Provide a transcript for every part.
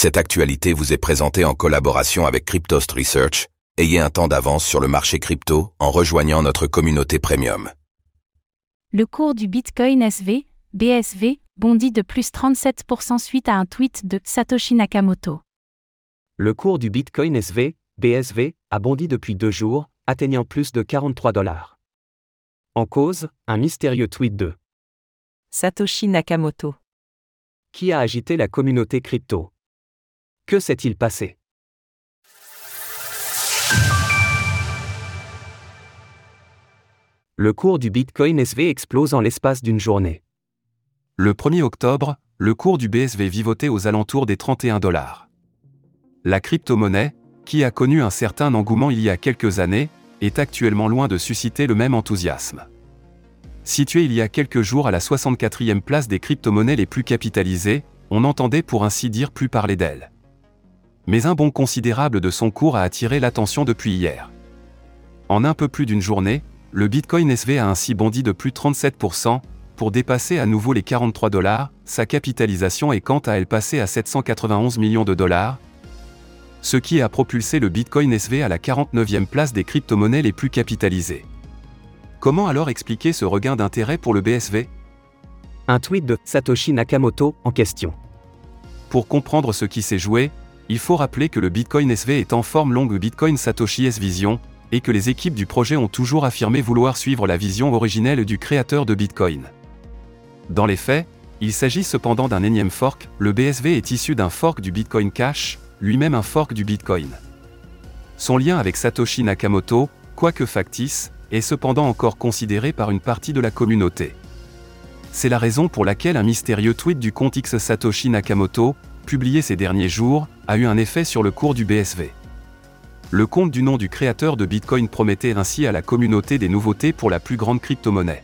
Cette actualité vous est présentée en collaboration avec Cryptost Research. Ayez un temps d'avance sur le marché crypto en rejoignant notre communauté premium. Le cours du Bitcoin SV, BSV, bondit de plus 37% suite à un tweet de Satoshi Nakamoto. Le cours du Bitcoin SV, BSV, a bondi depuis deux jours, atteignant plus de 43 dollars. En cause, un mystérieux tweet de Satoshi Nakamoto. Qui a agité la communauté crypto? Que s'est-il passé? Le cours du Bitcoin SV explose en l'espace d'une journée. Le 1er octobre, le cours du BSV vivotait aux alentours des 31 dollars. La crypto-monnaie, qui a connu un certain engouement il y a quelques années, est actuellement loin de susciter le même enthousiasme. Située il y a quelques jours à la 64e place des crypto-monnaies les plus capitalisées, on entendait pour ainsi dire plus parler d'elle. Mais un bond considérable de son cours a attiré l'attention depuis hier. En un peu plus d'une journée, le Bitcoin SV a ainsi bondi de plus de 37%, pour dépasser à nouveau les 43 dollars, sa capitalisation est quant à elle passée à 791 millions de dollars, ce qui a propulsé le Bitcoin SV à la 49e place des crypto-monnaies les plus capitalisées. Comment alors expliquer ce regain d'intérêt pour le BSV Un tweet de Satoshi Nakamoto en question. Pour comprendre ce qui s'est joué, il faut rappeler que le Bitcoin SV est en forme longue Bitcoin Satoshi S Vision, et que les équipes du projet ont toujours affirmé vouloir suivre la vision originelle du créateur de Bitcoin. Dans les faits, il s'agit cependant d'un énième fork, le BSV est issu d'un fork du Bitcoin Cash, lui-même un fork du Bitcoin. Son lien avec Satoshi Nakamoto, quoique factice, est cependant encore considéré par une partie de la communauté. C'est la raison pour laquelle un mystérieux tweet du compte X Satoshi Nakamoto, publié ces derniers jours, a eu un effet sur le cours du BSV. Le compte du nom du créateur de Bitcoin promettait ainsi à la communauté des nouveautés pour la plus grande crypto-monnaie.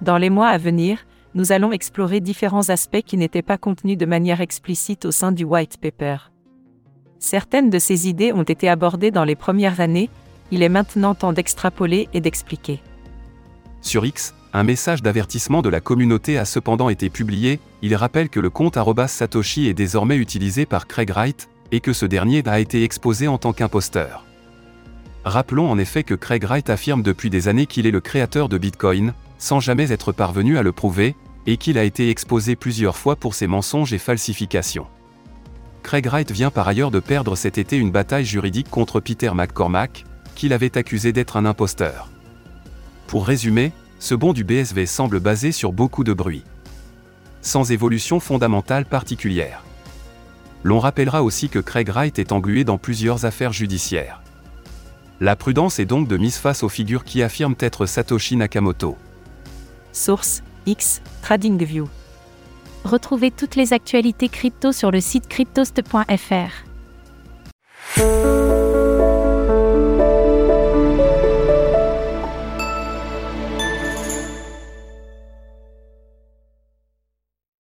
Dans les mois à venir, nous allons explorer différents aspects qui n'étaient pas contenus de manière explicite au sein du white paper. Certaines de ces idées ont été abordées dans les premières années, il est maintenant temps d'extrapoler et d'expliquer. Sur X, un message d'avertissement de la communauté a cependant été publié, il rappelle que le compte Satoshi est désormais utilisé par Craig Wright, et que ce dernier a été exposé en tant qu'imposteur. Rappelons en effet que Craig Wright affirme depuis des années qu'il est le créateur de Bitcoin, sans jamais être parvenu à le prouver, et qu'il a été exposé plusieurs fois pour ses mensonges et falsifications. Craig Wright vient par ailleurs de perdre cet été une bataille juridique contre Peter McCormack, qu'il avait accusé d'être un imposteur. Pour résumer, ce bond du BSV semble basé sur beaucoup de bruit. Sans évolution fondamentale particulière. L'on rappellera aussi que Craig Wright est englué dans plusieurs affaires judiciaires. La prudence est donc de mise face aux figures qui affirment être Satoshi Nakamoto. Source X TradingView. Retrouvez toutes les actualités crypto sur le site cryptost.fr.